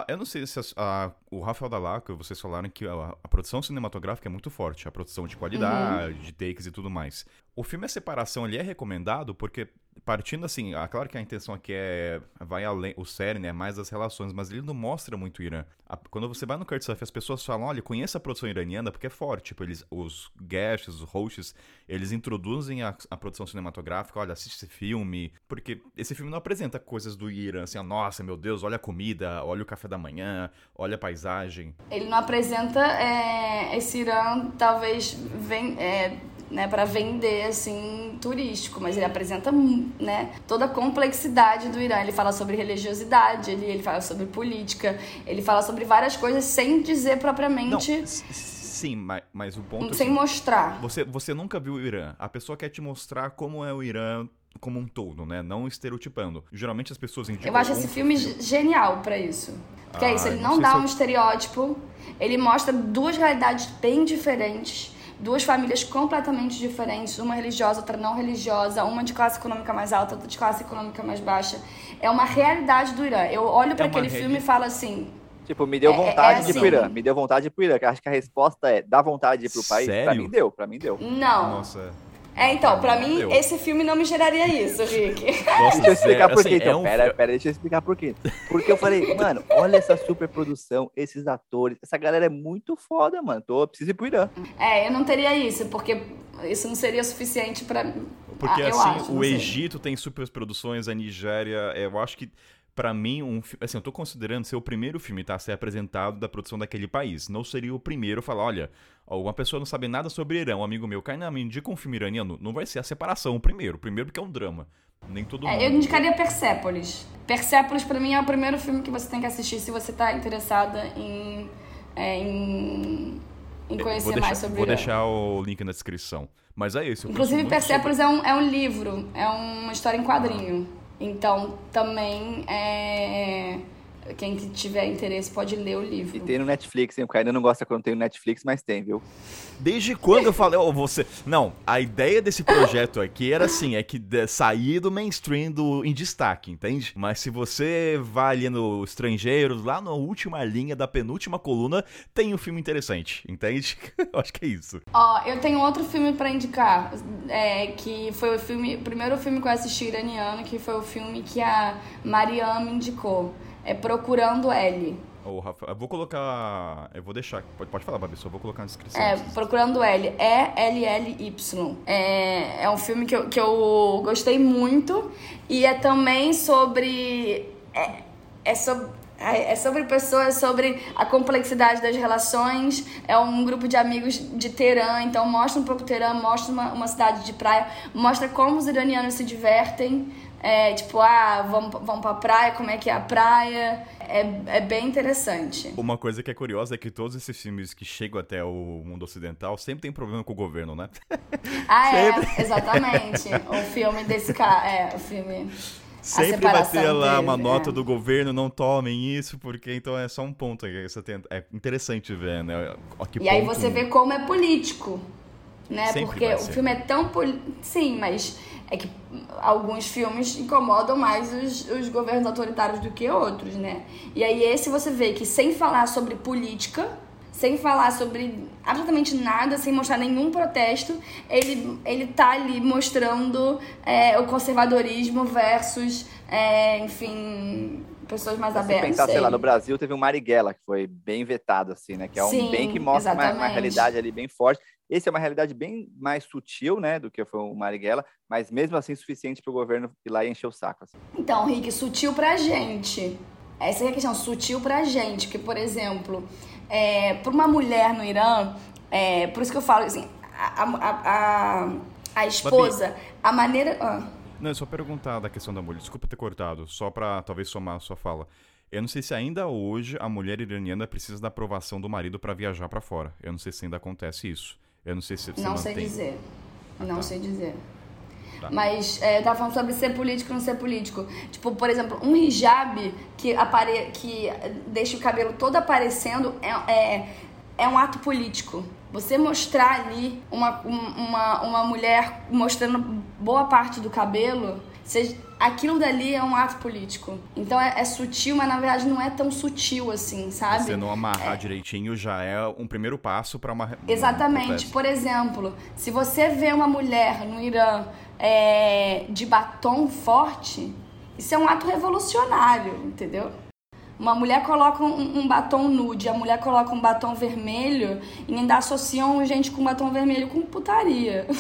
Eu não sei se a, a, o Rafael Dalaca, vocês falaram que a, a, produção cinematográfica é muito forte, a produção de qualidade, uhum. de takes e tudo mais. O filme A Separação, ele é recomendado porque partindo assim, ah, claro que a intenção aqui é vai além, o série, né, mais das relações, mas ele não mostra muito o Irã. A, quando você vai no Kurtzsurf, as pessoas falam, olha, conheça a produção iraniana porque é forte, tipo, eles os guests, os hosts, eles introduzem a, a, produção cinematográfica, olha, assiste esse filme, porque esse filme não apresenta coisas do Irã, assim, nossa, meu Deus, olha a comida, olha o café da manhã, olha a paisagem. Ele não apresenta é, esse Irã, talvez vem é né, para vender assim turístico, mas ele apresenta né, toda a complexidade do Irã. Ele fala sobre religiosidade, ele, ele fala sobre política, ele fala sobre várias coisas sem dizer propriamente. Não, sim, mas, mas o ponto. Sem assim, mostrar. Você, você nunca viu o Irã. A pessoa quer te mostrar como é o Irã como um todo, né? Não estereotipando. Geralmente as pessoas indicam. Eu acho esse filme, genial para isso. Porque ah, é isso, ele não, não dá um eu... estereótipo, ele mostra duas realidades bem diferentes duas famílias completamente diferentes, uma religiosa, outra não religiosa, uma de classe econômica mais alta, outra de classe econômica mais baixa. É uma realidade do Irã. Eu olho para é aquele rede. filme e falo assim. Tipo, me deu vontade é, é assim. de ir pro Irã. Me deu vontade de ir pro Irã. Acho que a resposta é: dá vontade de ir pro país? Sério? Pra mim deu, pra mim deu. Não. Nossa. É, então, pra mim, Deu. esse filme não me geraria isso, Rick. Nossa, deixa eu explicar por quê, assim, então. É um... Pera, pera, deixa eu explicar por quê. Porque eu falei, mano, olha essa super produção, esses atores, essa galera é muito foda, mano. Tô, preciso ir pro Irã. É, eu não teria isso, porque isso não seria suficiente pra... Porque, ah, assim, acho, o Egito tem super produções, a Nigéria, eu acho que para mim, um, assim, eu tô considerando ser o primeiro filme tá, a ser apresentado da produção daquele país. Não seria o primeiro a falar, olha, uma pessoa não sabe nada sobre Irã, um amigo meu, Kainan, me indica um filme iraniano. Não vai ser a separação o primeiro. O primeiro porque é um drama. Nem todo é, mundo. Eu indicaria Persépolis. Persépolis, para mim, é o primeiro filme que você tem que assistir se você tá interessada em, é, em, em conhecer deixar, mais sobre Vou Irã. deixar o link na descrição. Mas é isso. Inclusive, Persépolis sobre... é, um, é um livro, é uma história em quadrinho. Então, também é quem tiver interesse pode ler o livro. E tem no Netflix, hein? O Caio não gosta quando tem no Netflix, mas tem, viu? Desde quando eu falei, oh, você. Não, a ideia desse projeto aqui era assim: é que sair do mainstream do em destaque, entende? Mas se você vai ali no Estrangeiros, lá na última linha da penúltima coluna, tem um filme interessante, entende? eu acho que é isso. Ó, eu tenho outro filme para indicar, é, que foi o filme, o primeiro filme que eu assisti iraniano, que foi o filme que a Mariam me indicou é Procurando L. Ô, Rafa, eu vou colocar. Eu vou deixar. Pode, pode falar, Babi, só vou colocar na descrição. É, Procurando L. E-L-L-Y. É, é um filme que eu, que eu gostei muito. E é também sobre. É, é sobre. É sobre pessoas, é sobre a complexidade das relações. É um grupo de amigos de Teherã, então mostra um pouco Teherã, mostra uma, uma cidade de praia, mostra como os iranianos se divertem é, tipo, ah, vamos, vamos pra praia, como é que é a praia. É, é bem interessante. Uma coisa que é curiosa é que todos esses filmes que chegam até o mundo ocidental sempre tem problema com o governo, né? Ah, é, exatamente. o filme desse cara, é, o filme... Sempre vai ter lá dele, uma nota é. do governo, não tomem isso, porque então é só um ponto. É interessante ver, né? e ponto... aí você vê como é político, né? Sempre porque o filme é tão... Sim, mas É que alguns filmes incomodam mais os, os governos autoritários do que outros, né? E aí esse você vê que sem falar sobre política, sem falar sobre absolutamente nada, sem mostrar nenhum protesto, ele, ele tá ali mostrando é, o conservadorismo versus, é, enfim, pessoas mais Se abertas. pensar, sei lá, no Brasil teve o Marighella, que foi bem vetado, assim, né? Que é um Sim, bem que mostra uma, uma realidade ali bem forte. Esse é uma realidade bem mais sutil, né, do que foi o Marighella, mas mesmo assim suficiente para o governo ir lá e encher o saco. Assim. Então, Rick, sutil pra gente. Essa é a questão, sutil pra gente. Porque, por exemplo, é, pra uma mulher no Irã, é, por isso que eu falo assim, a, a, a, a esposa, a maneira. ah, Não, é só perguntar da questão da mulher. Desculpa ter cortado, só pra talvez somar a sua fala. Eu não sei se ainda hoje a mulher iraniana precisa da aprovação do marido pra viajar pra fora. Eu não sei se ainda acontece isso. Eu não sei se se não sei mantém. dizer. Ah, não tá. sei dizer. Tá. Mas é, eu tava falando sobre ser político e não ser político. Tipo, por exemplo, um hijab que, apare... que deixa o cabelo todo aparecendo é, é, é um ato político. Você mostrar ali uma, um- uma, uma mulher mostrando boa parte do cabelo, você- aquilo dali é um ato político. Então é, é sutil, mas na verdade não é tão sutil assim, sabe? Você não amarrar direitinho já é um primeiro passo pra uma. um Exatamente. protesto. Por exemplo, se você vê uma mulher no Irã é, de batom forte, isso é um ato revolucionário, entendeu? Uma mulher coloca um, um batom nude, a mulher coloca um batom vermelho e ainda associam gente com batom vermelho com putaria.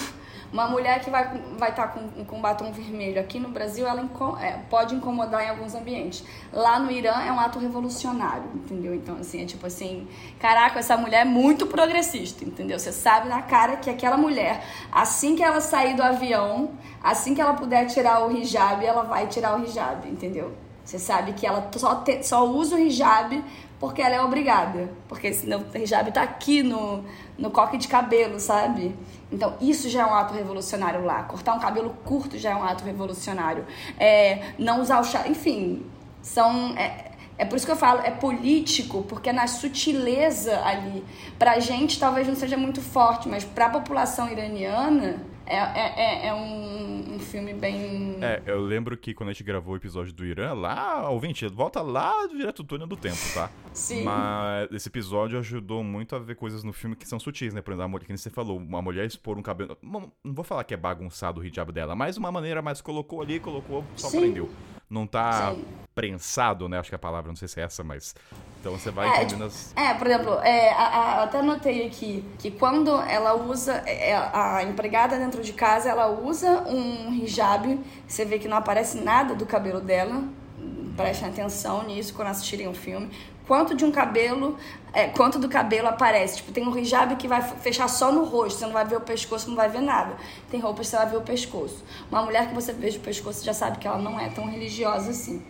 Uma mulher que vai estar vai tá com, com batom vermelho aqui no Brasil, ela inco- é, pode incomodar em alguns ambientes. Lá no Irã é um ato revolucionário, entendeu? Então, assim, é tipo assim, caraca, essa mulher é muito progressista, entendeu? Você sabe na cara que aquela mulher, assim que ela sair do avião, assim que ela puder tirar o hijab, ela vai tirar o hijab, entendeu? Você sabe que ela só, te- só usa o hijab porque ela é obrigada. Porque senão o hijab tá aqui no, no coque de cabelo, sabe? Então, isso já é um ato revolucionário lá. Cortar um cabelo curto já é um ato revolucionário. É, não usar o chá. Enfim, são. É, é por isso que eu falo, é político, porque é na sutileza ali. Pra gente talvez não seja muito forte, mas pra população iraniana é, é, é, é um, um filme bem. É, eu lembro que quando a gente gravou o episódio do Irã, lá, ouvinte, volta lá direto do túnel do tempo, tá? Sim. Mas esse episódio ajudou muito a ver coisas no filme que são sutis, né? Por exemplo, a mulher, que você falou, uma mulher expor um cabelo. Não, não vou falar que é bagunçado o hijab dela, mas uma maneira mais colocou ali, colocou, só Sim. prendeu. Não tá Sim. Prensado, né? Acho que é a palavra, não sei se é essa, mas. Então você vai É, entendendo as. É, por exemplo, é, a- a- eu até anotei aqui que quando ela usa, é, a empregada dentro de casa, ela usa um hijab, você vê que não aparece nada do cabelo dela, prestem atenção nisso quando assistirem o filme. Quanto de um cabelo, é, quanto do cabelo aparece? Tipo, tem um hijab que vai fechar só no rosto, você não vai ver o pescoço, não vai ver nada. Tem roupas que você vai ver o pescoço. Uma mulher que você veja o pescoço, já sabe que ela não é tão religiosa assim.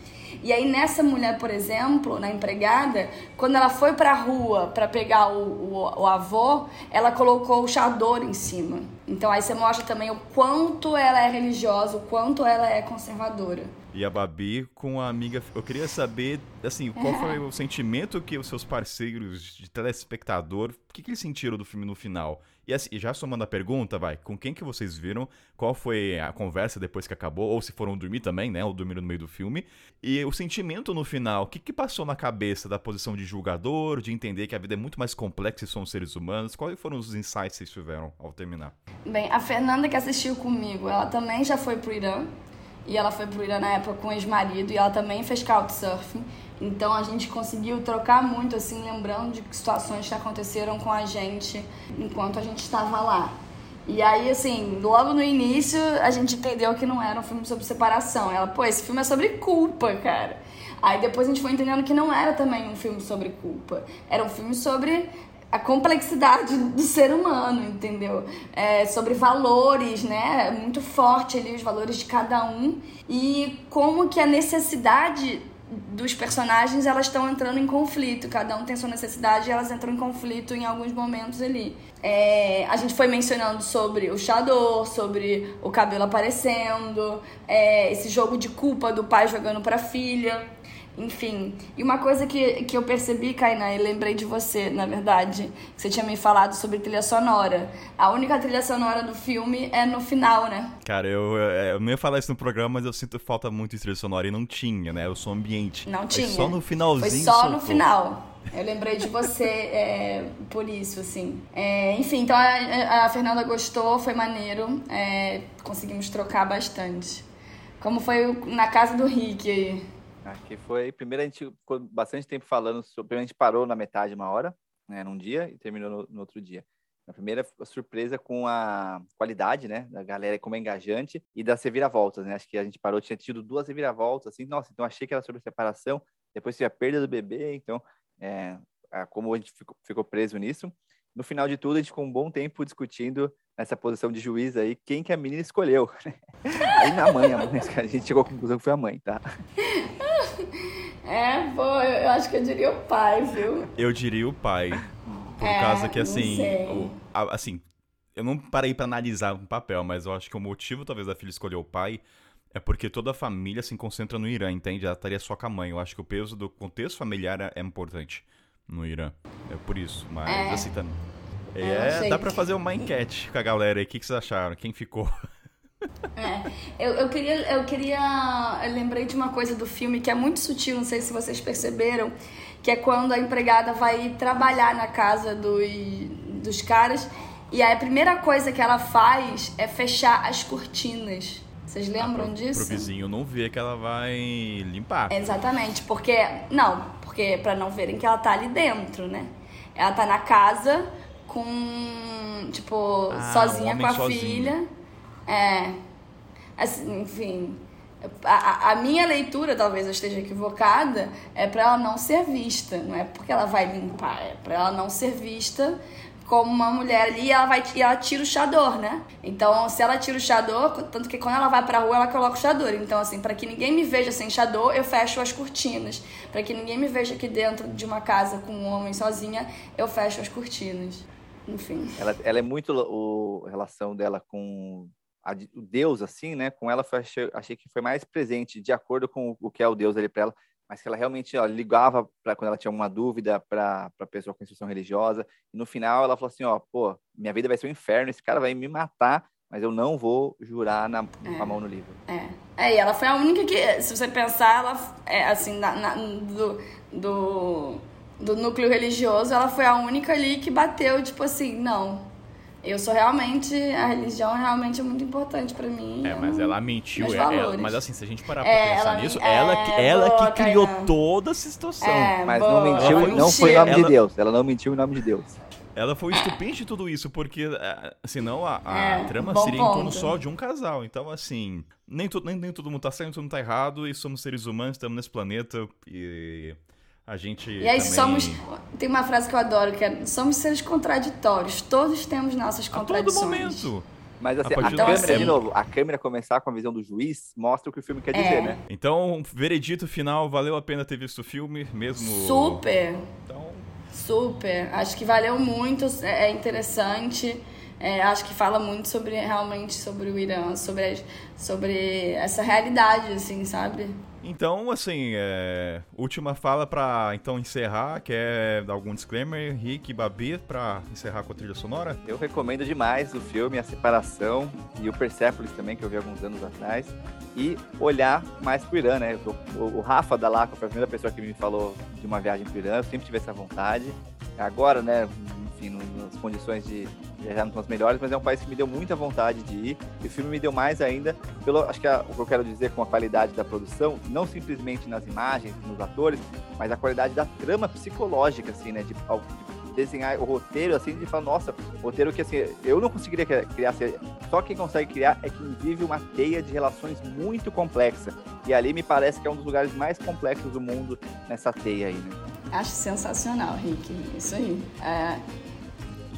E aí nessa mulher, por exemplo, na empregada, quando ela foi pra rua pra pegar o, o, o avô, ela colocou o chador em cima. Então aí você mostra também o quanto ela é religiosa, o quanto ela é conservadora. E a Babi com a amiga. Eu queria saber, assim, qual foi o sentimento que os seus parceiros de telespectador. O que, que eles sentiram do filme no final? E assim, já somando a pergunta, vai, com quem que vocês viram? Qual foi a conversa depois que acabou? Ou se foram dormir também, né? Ou dormiram no meio do filme. E o sentimento no final, o que, que passou na cabeça da posição de julgador, de entender que a vida é muito mais complexa e somos seres humanos? Quais foram os insights que vocês tiveram ao terminar? Bem, a Fernanda que assistiu comigo, ela também já foi pro Irã. E ela foi pro Irã na época com o ex-marido e ela também fez couchsurfing. Então a gente conseguiu trocar muito, assim, lembrando de situações que aconteceram com a gente enquanto a gente estava lá. E aí, assim, logo no início a gente entendeu que não era um filme sobre separação. Ela, pô, esse filme é sobre culpa, cara. Aí depois a gente foi entendendo que não era também um filme sobre culpa. Era um filme sobre a complexidade do ser humano, entendeu? É, sobre valores, né? Muito forte ali os valores de cada um e como que a necessidade dos personagens elas estão entrando em conflito, cada um tem sua necessidade e elas entram em conflito em alguns momentos ali. É, a gente foi mencionando sobre o chador, sobre o cabelo aparecendo, é, esse jogo de culpa do pai jogando pra filha. Enfim, e uma coisa que, que eu percebi, Kainá, e lembrei de você, na verdade, que você tinha me falado sobre trilha sonora. A única trilha sonora do filme é no final, né? Cara, eu, eu não ia falar isso no programa, mas eu sinto falta muito de trilha sonora e não tinha, né? O som ambiente. Não tinha. Foi só no finalzinho. Foi só soltou. no final. Eu lembrei de você é, por isso, assim. É, enfim, então a, a, Fernanda gostou, foi maneiro. É, conseguimos trocar bastante. Como foi na casa do Rick aí? Aqui foi. Primeiro a gente ficou bastante tempo falando sobre. A gente parou na metade uma hora, né, num dia, e terminou no, no outro dia. A primeira surpresa com a qualidade, né, da galera como é engajante e das reviravoltas, né? Acho que a gente parou, tinha tido duas reviravoltas, assim, nossa, então achei que era sobre separação, depois teve a perda do bebê, então, é, como a gente ficou, ficou preso nisso. No final de tudo, a gente ficou um bom tempo discutindo nessa posição de juiz aí, quem que a menina escolheu. aí na mãe, a, mãe, a gente chegou à conclusão que foi a mãe, tá? É, pô, eu acho que eu diria o pai, viu? Eu diria o pai. Por é, causa que, assim, o, a, assim, eu não parei para analisar um papel, mas eu acho que o motivo, talvez, da filha escolher o pai é porque toda a família se concentra no Irã, entende? Ela estaria só com a mãe. Eu acho que o peso do contexto familiar é, é importante no Irã. É por isso. Mas, é. assim, também. É, dá pra fazer uma enquete com a galera aí. O que, que vocês acharam? Quem ficou? É, eu, eu queria, eu queria, eu lembrei de uma coisa do filme que é muito sutil, não sei se vocês perceberam, que é quando a empregada vai trabalhar na casa dos, dos caras e aí a primeira coisa que ela faz é fechar as cortinas. Vocês lembram ah, pro, disso? Pro vizinho não ver que ela vai limpar. Exatamente, porque não, porque para não verem que ela tá ali dentro, né? Ela tá na casa com tipo ah, sozinha com a sozinho. filha é. Assim, enfim. A, a, minha leitura, talvez eu esteja equivocada, é para ela não ser vista. Não é porque ela vai limpar, é para ela não ser vista como uma mulher ali e ela vai e ela tira o chador, né? Então, se ela tira o chador, tanto que quando ela vai pra rua, ela coloca o chador. Então, assim, para que ninguém me veja sem chador, eu fecho as cortinas. Para que ninguém me veja aqui dentro de uma casa com um homem sozinha, eu fecho as cortinas. Enfim. Ela, ela é muito o a relação dela com a, o Deus, assim, né? Com ela, foi, achei, achei, que foi mais presente, de acordo com o, que é o Deus ali para ela, mas que ela realmente ó, ligava para quando ela tinha alguma dúvida para a pessoa com instrução religiosa. E no final ela falou assim: ó, pô, minha vida vai ser um inferno, esse cara vai me matar, mas eu não vou jurar na, é. a mão no livro. É. é, e ela foi a única que, se você pensar, ela, é, assim, na, na, do, do, do núcleo religioso, ela foi a única ali que bateu, tipo assim, não, eu sou realmente. A religião realmente é muito importante para mim. É, mas ela mentiu. É, ela, mas assim, se a gente parar pra é, pensar ela, nisso, é, ela, que, ela boa, que criou toda essa situação. É, mas boa, não mentiu, não foi em nome ela, de Deus. Ela não mentiu em nome de Deus. Ela foi estupim de tudo isso, porque é, senão a, a é, trama seria ponto. em torno só de um casal. Então, assim, nem, tu, nem, nem todo mundo tá certo, todo mundo tá errado, e somos seres humanos, estamos nesse planeta e a gente. E aí também... somos. Tem uma frase que eu adoro, que é somos seres contraditórios. Todos temos nossas contradições. A todo momento. Mas assim, a, a câmera, assim... de novo, a câmera começar com a visão do juiz mostra o que o filme quer é. dizer, né? Então, veredito final, valeu a pena ter visto o filme, mesmo. Super! Então. Super. Acho que valeu muito, é, é interessante. É, acho que fala muito sobre realmente sobre o Irã, sobre, sobre essa realidade, assim, sabe? Então, assim, é... última fala para então encerrar, quer dar algum disclaimer, Rick Babi, para encerrar com a trilha sonora? Eu recomendo demais o filme A Separação e o Persepolis também, que eu vi alguns anos atrás, e olhar mais pro Irã, né? O, o Rafa da Laco foi a primeira pessoa que me falou de uma viagem pro Irã, eu sempre tive essa vontade. Agora, né, enfim, nas condições de viajar não são as melhores, mas é um país que me deu muita vontade de ir. E o filme me deu mais ainda, pelo, acho que a, o que eu quero dizer com a qualidade da produção, não simplesmente nas imagens, nos atores, mas a qualidade da trama psicológica, assim, né, de, de desenhar o roteiro, assim, de falar, nossa, roteiro que, assim, eu não conseguiria criar, só quem consegue criar é quem vive uma teia de relações muito complexa. E ali me parece que é um dos lugares mais complexos do mundo nessa teia aí, né? Acho sensacional, Rick. Isso aí. É,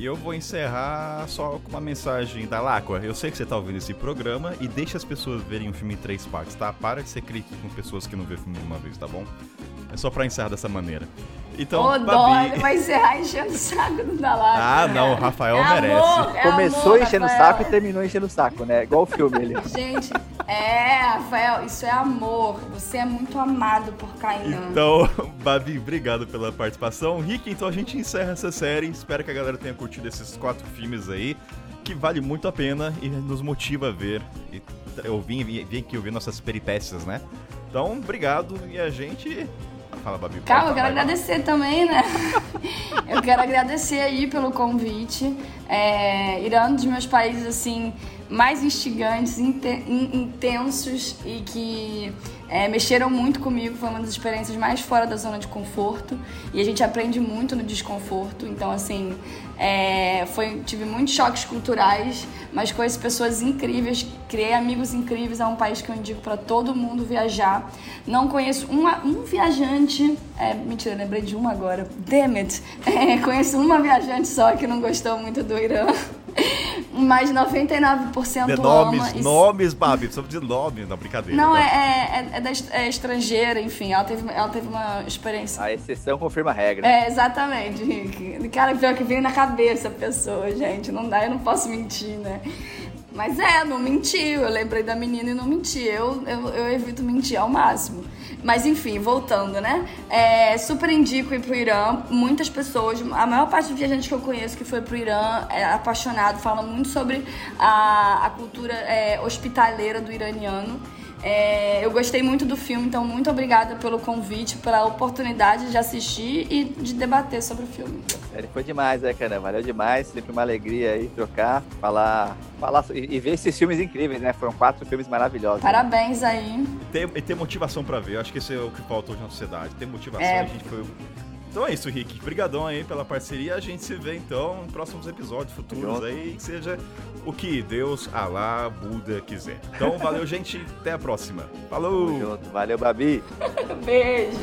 e eu vou encerrar só com uma mensagem da Lacqua. Eu sei que você tá ouvindo esse programa e deixa as pessoas verem o filme em três partes, tá? Para de ser crítico com pessoas que não vê filme uma vez, tá bom? É só pra encerrar dessa maneira. Então, Ô, dó, ele vai encerrar enchendo o saco do Dalai. Ah, não, o Rafael É merece. amor, é Começou amor, enchendo o saco e terminou enchendo o saco, né? Igual o filme ele. Gente, é, Rafael, isso é amor. Você é muito amado por Kainan. Então, Babi, obrigado pela participação. Rick, então a gente encerra essa série. Espero que a galera tenha curtido esses quatro filmes aí, que vale muito a pena e nos motiva a ver. E eu vim, vim aqui ouvir nossas peripécias, né? Então, obrigado e a gente. Fala, Babi. Calma, eu quero agradecer também, né? eu quero agradecer aí pelo convite. É, Irã é um dos meus países, assim, mais instigantes, inte- in- intensos e que é, mexeram muito comigo. Foi uma das experiências mais fora da zona de conforto. E a gente aprende muito no desconforto. Então, assim, é, foi, tive muitos choques culturais, mas conheci pessoas incríveis, criei amigos incríveis. É um país que eu indico para todo mundo viajar. Não conheço uma- um viajante. É, mentira, lembrei de uma agora. Damn it! É, conheço uma viajante só que não gostou muito do Irã. Mas 99% De ama. nomes, e- nomes, Babi. Precisa de nome, não, brincadeira. Não, tá? é, é, é, da é estrangeira, enfim. Ela teve, ela teve uma experiência A exceção confirma a regra. é, exatamente, Rick. Cara, pior que veio na cabeça a pessoa, gente. Não dá, eu não posso mentir, né? Mas é, não menti. Eu lembrei da menina e não menti. Eu, eu, eu evito mentir ao máximo. Mas enfim, voltando, né? É, super indico ir pro Irã. Muitas pessoas, a maior parte dos viajantes que eu conheço que foi pro Irã é apaixonado, falam muito sobre a, a cultura é, hospitaleira do iraniano. É, eu gostei muito do filme, então muito obrigada pelo convite, pela oportunidade de assistir e de debater sobre o filme. Ele foi demais, né, cara? Valeu demais. Sempre uma alegria aí trocar, falar, falar e, e ver esses filmes incríveis, né? Foram quatro filmes maravilhosos. Parabéns aí. E ter, e ter motivação pra ver. Acho que esse é o que falta hoje na sociedade. Ter motivação. É. A gente foi. Então é isso, Rick. Obrigadão aí pela parceria. A gente se vê então em próximos episódios futuros aí, que seja o que Deus, Alá, Buda quiser. Então valeu, gente. Até a próxima. Falou! Tamo junto. Valeu, Babi. Beijo.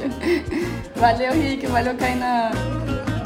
Valeu, Rick. Valeu, Kainan.